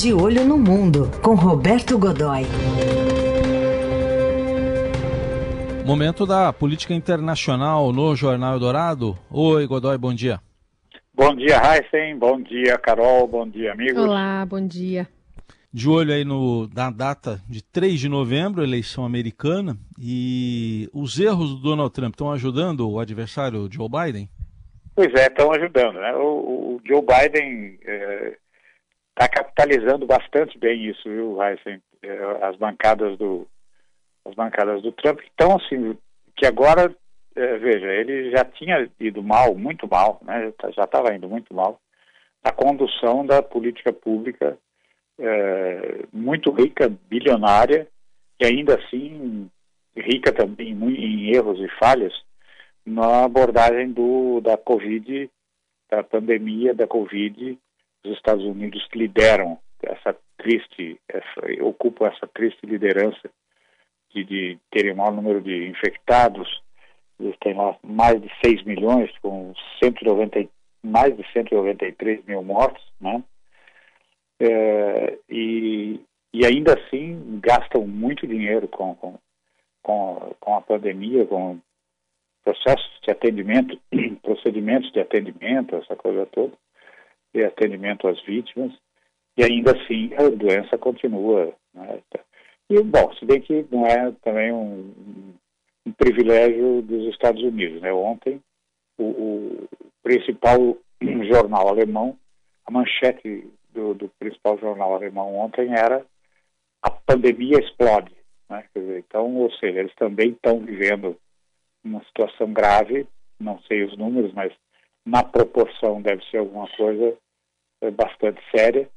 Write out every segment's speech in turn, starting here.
De Olho no Mundo, com Roberto Godoy. Momento da política internacional no Jornal Dourado. Oi, Godoy, bom dia. Bom dia, Heisen. Bom dia, Carol. Bom dia, amigos. Olá, bom dia. De olho aí no, na data de 3 de novembro, eleição americana, e os erros do Donald Trump estão ajudando o adversário Joe Biden? Pois é, estão ajudando. Né? O, o Joe Biden é, tá capitalizando bastante bem isso, viu, Heisen? É, as bancadas do as bancadas do Trump. Então, assim, que agora, é, veja, ele já tinha ido mal, muito mal, né? já estava indo muito mal, na condução da política pública é, muito rica, bilionária, e ainda assim rica também em erros e falhas, na abordagem do, da Covid, da pandemia da Covid, os Estados Unidos lideram essa triste, essa, ocupam essa triste liderança de, de terem o maior número de infectados, eles têm lá mais de 6 milhões, com 190, mais de 193 mil mortos, né? É, e, e ainda assim gastam muito dinheiro com, com, com, com a pandemia, com processos de atendimento, procedimentos de atendimento, essa coisa toda, de atendimento às vítimas, e ainda assim a doença continua. Né? E, bom, se bem que não é também um, um privilégio dos Estados Unidos. Né? Ontem, o, o, principal jornal alemão, a manchete do, do, principal jornal alemão ontem era a pandemia explode. Né? Dizer, então, ou seja, eles também estão vivendo uma situação grave, não sei os números, mas na proporção deve ser alguma coisa é, bastante séria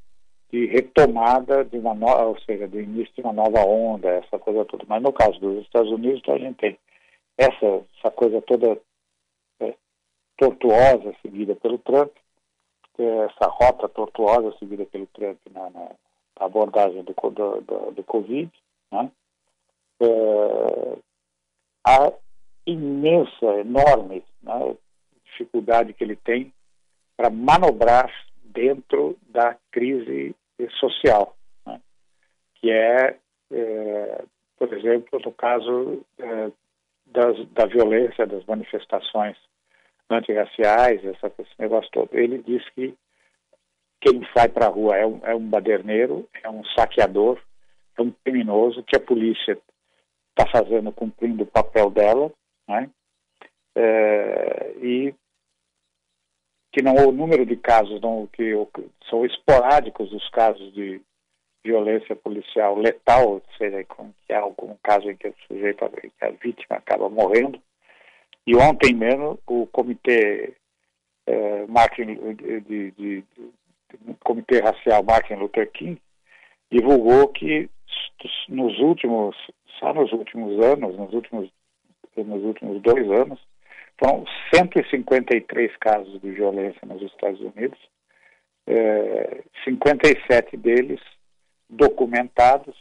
de retomada de uma nova, ou seja, do início de uma nova onda, essa coisa toda. Mas no caso dos Estados Unidos, então, a gente tem essa, essa coisa toda é, tortuosa seguida pelo Trump, é, essa rota tortuosa seguida pelo Trump na, na abordagem do, do, do, do Covid, né? é, a imensa, enorme né, dificuldade que ele tem para manobrar dentro da crise social, né? que é, é, por exemplo, no caso é, das, da violência, das manifestações antirraciais, essa, esse negócio todo. Ele diz que quem sai para a rua é um, é um baderneiro, é um saqueador, é um criminoso que a polícia está fazendo, cumprindo o papel dela, né? É, e que não o número de casos não, que são esporádicos os casos de violência policial letal, ou seja, que há algum caso em que o sujeito, a vítima acaba morrendo. E ontem mesmo o comitê eh, Martin de, de, de, comitê racial Martin Luther King divulgou que nos últimos só nos últimos anos, nos últimos nos últimos dois anos, são 153 casos de violência nos Estados Unidos, é, 57 deles documentados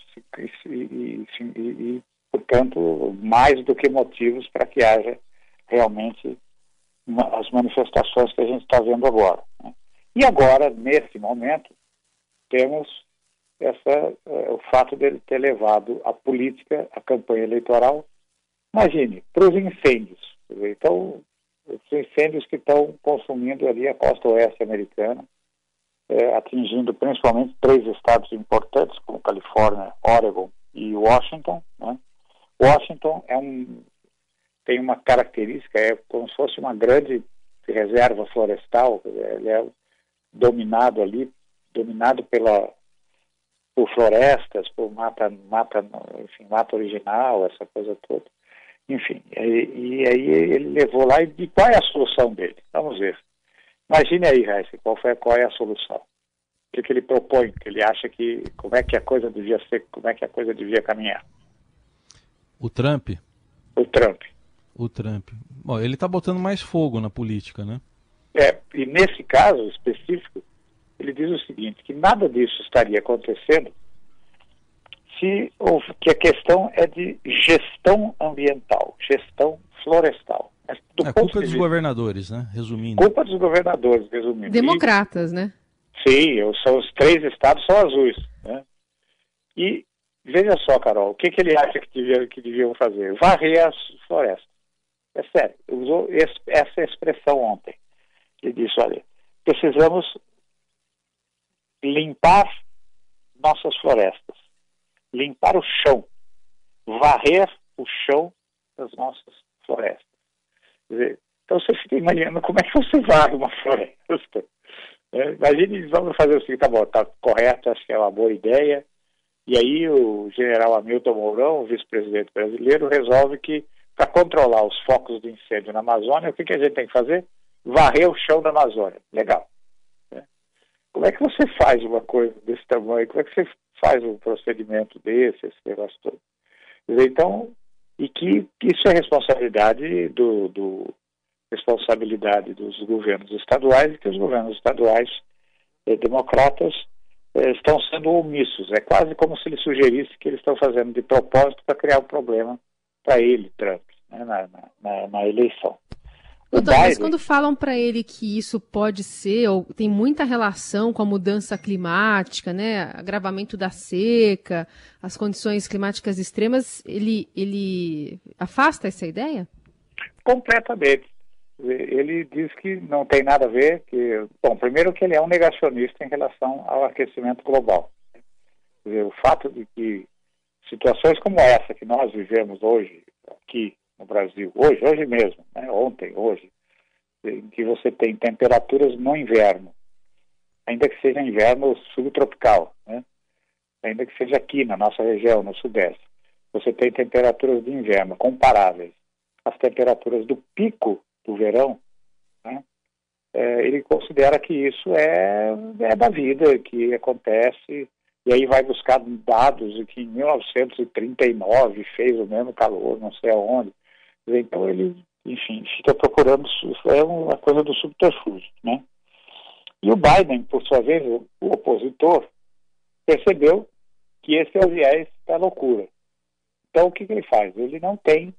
e, e, e, e, portanto, mais do que motivos para que haja realmente as manifestações que a gente está vendo agora. Né? E agora, nesse momento, temos essa, uh, o fato dele ter levado a política, a campanha eleitoral, imagine, para os incêndios. Então, os incêndios que estão consumindo ali a costa oeste americana, é, atingindo principalmente três estados importantes, como Califórnia, Oregon e Washington. Né? Washington é um, tem uma característica, é como se fosse uma grande reserva florestal, ele é dominado ali, dominado pela por florestas, por mata, mata, enfim, mata original, essa coisa toda. Enfim, e, e aí ele levou lá e, e qual é a solução dele? Vamos ver. Imagine aí, Raíssa, qual, foi, qual é a solução? O que, que ele propõe? Que ele acha que como é que a coisa devia ser, como é que a coisa devia caminhar? O Trump? O Trump. O Trump. Bom, ele está botando mais fogo na política, né? É, e nesse caso específico, ele diz o seguinte, que nada disso estaria acontecendo se que a questão é de gestão ambiental, gestão florestal. Do é culpa dos vista, governadores, né? Resumindo. Culpa dos governadores, resumindo. Democratas, e, né? Sim, são os três estados são azuis. Né? E veja só, Carol, o que, que ele acha que, devia, que deviam fazer? Varrer as florestas. É sério, usou esse, essa expressão ontem. Ele disse, olha, precisamos limpar nossas florestas, limpar o chão, varrer o chão das nossas florestas. Então você fica imaginando como é que você varre uma floresta. É, imagine, vamos fazer o seguinte, tá bom, tá correto, acho que é uma boa ideia. E aí o general Hamilton Mourão, vice-presidente brasileiro, resolve que para controlar os focos de incêndio na Amazônia, o que, que a gente tem que fazer? Varrer o chão da Amazônia. Legal. É. Como é que você faz uma coisa desse tamanho? Como é que você faz um procedimento desse, esse negócio todo? Então, e que isso é responsabilidade do, do responsabilidade dos governos estaduais e que os governos estaduais eh, democratas eh, estão sendo omissos. É quase como se ele sugerisse que eles estão fazendo de propósito para criar um problema para ele, Trump, né, na, na, na, eleição. Doutor, mas quando falam para ele que isso pode ser, ou tem muita relação com a mudança climática, né, agravamento da seca, as condições climáticas extremas, ele, ele afasta essa ideia? Completamente. Ele diz que não tem nada a ver, que, bom, primeiro que ele é um negacionista em relação ao aquecimento global. Dizer, o fato de que situações como essa que nós vivemos hoje aqui no Brasil, hoje, hoje mesmo, né, ontem, hoje, em que você tem temperaturas no inverno, ainda que seja inverno subtropical, né, ainda que seja aqui na nossa região, no sudeste, você tem temperaturas de inverno comparáveis às temperaturas do pico do verão, né, é, ele considera que isso é, é da vida, que acontece e aí vai buscar dados de que em 1939 fez o mesmo calor, não sei aonde. Então ele, enfim, fica procurando, é uma coisa do subterfúgio, né? E o Biden, por sua vez, o, opositor, percebeu que esse é o viés da loucura. Então o que, que ele faz? Ele não tem,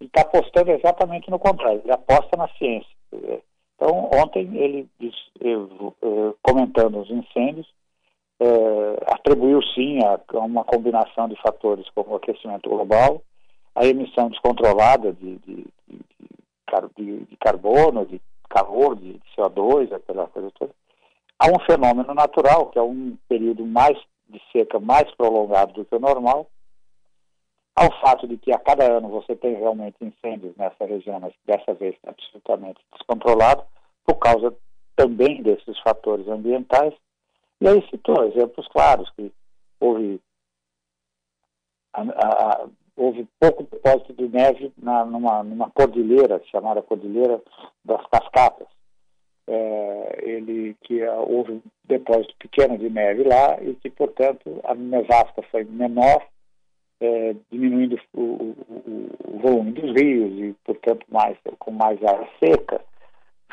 ele está apostando exatamente no contrário, ele aposta na ciência. Então ontem ele, comentando os incêndios, é, atribuiu sim a, uma combinação de fatores como o aquecimento global, a emissão descontrolada de, de, de, de carbono, de calor, de CO2, aquela coisa toda. Há um fenômeno natural, que é um período mais de seca mais prolongado do que o normal, ao fato de que a cada ano você tem realmente incêndios nessa região, mas dessa vez absolutamente descontrolado, por causa também desses fatores ambientais, e aí citou exemplos claros, que houve, a, a, houve pouco depósito de neve na, numa, numa cordilheira, chamada Cordilheira das Cascatas. É, ele que houve um depósito pequeno de neve lá e que, portanto, a nevasca foi menor, é, diminuindo o, o, o, volume dos rios e, portanto, mais, com mais área seca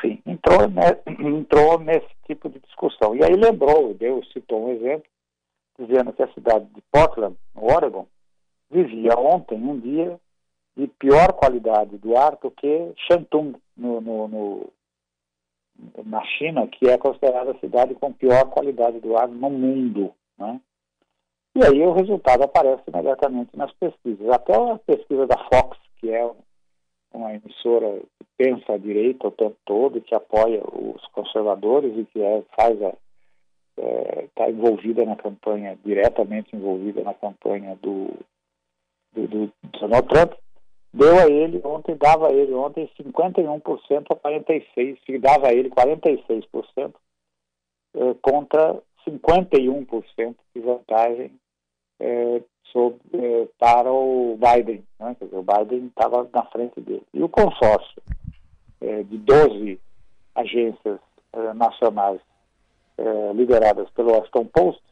enfim, entrou, né, entrou nesse tipo de discussão. E aí lembrou, deu, citou um exemplo, dizendo que a cidade de Portland, no Oregon, vivia ontem um dia de pior qualidade do ar do que Shantung, no, no, no, na China, que é considerada a cidade com pior qualidade do ar no mundo. Né? E aí o resultado aparece imediatamente nas pesquisas. Até a pesquisa da Fox, que é uma emissora que pensa à direita o tempo todo, que apoia os conservadores e que é, faz a está é, envolvida na campanha, diretamente envolvida na campanha do, do, do Donald Trump, deu a ele ontem, dava a ele ontem 51% a 46%, dava a ele 46% é, contra 51% de vantagem é, sobre, eh, para o Biden. Né? Dizer, o Biden estava na frente dele. E o consórcio eh, de 12 agências eh, nacionais eh, lideradas pelo Washington Post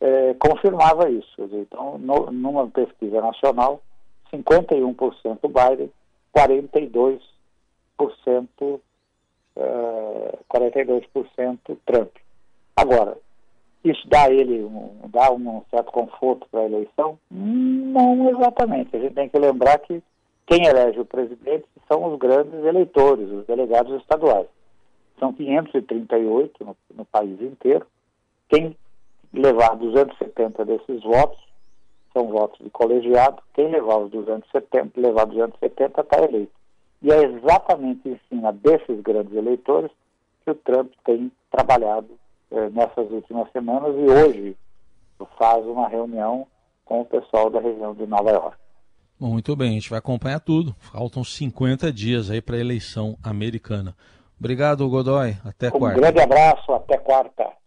eh, confirmava isso. Então, no, numa pesquisa nacional, 51% Biden, 42%, 42% Trump. Agora, isso dá ele um, dá um certo conforto para a eleição? Não exatamente. A gente tem que lembrar que quem elege o presidente são os grandes eleitores, os delegados estaduais. São 538 no, no país inteiro, quem levar 270 desses votos, são votos de colegiado, quem levar os 270, levar 270 está eleito. E é exatamente em cima desses grandes eleitores que o Trump tem trabalhado eh, nessas últimas semanas e hoje faz uma reunião com o pessoal da região de Nova York. Bom, muito bem, a gente vai acompanhar tudo. Faltam 50 dias aí para a eleição americana. Obrigado, Godoy. Até um quarta. Um grande abraço, até quarta.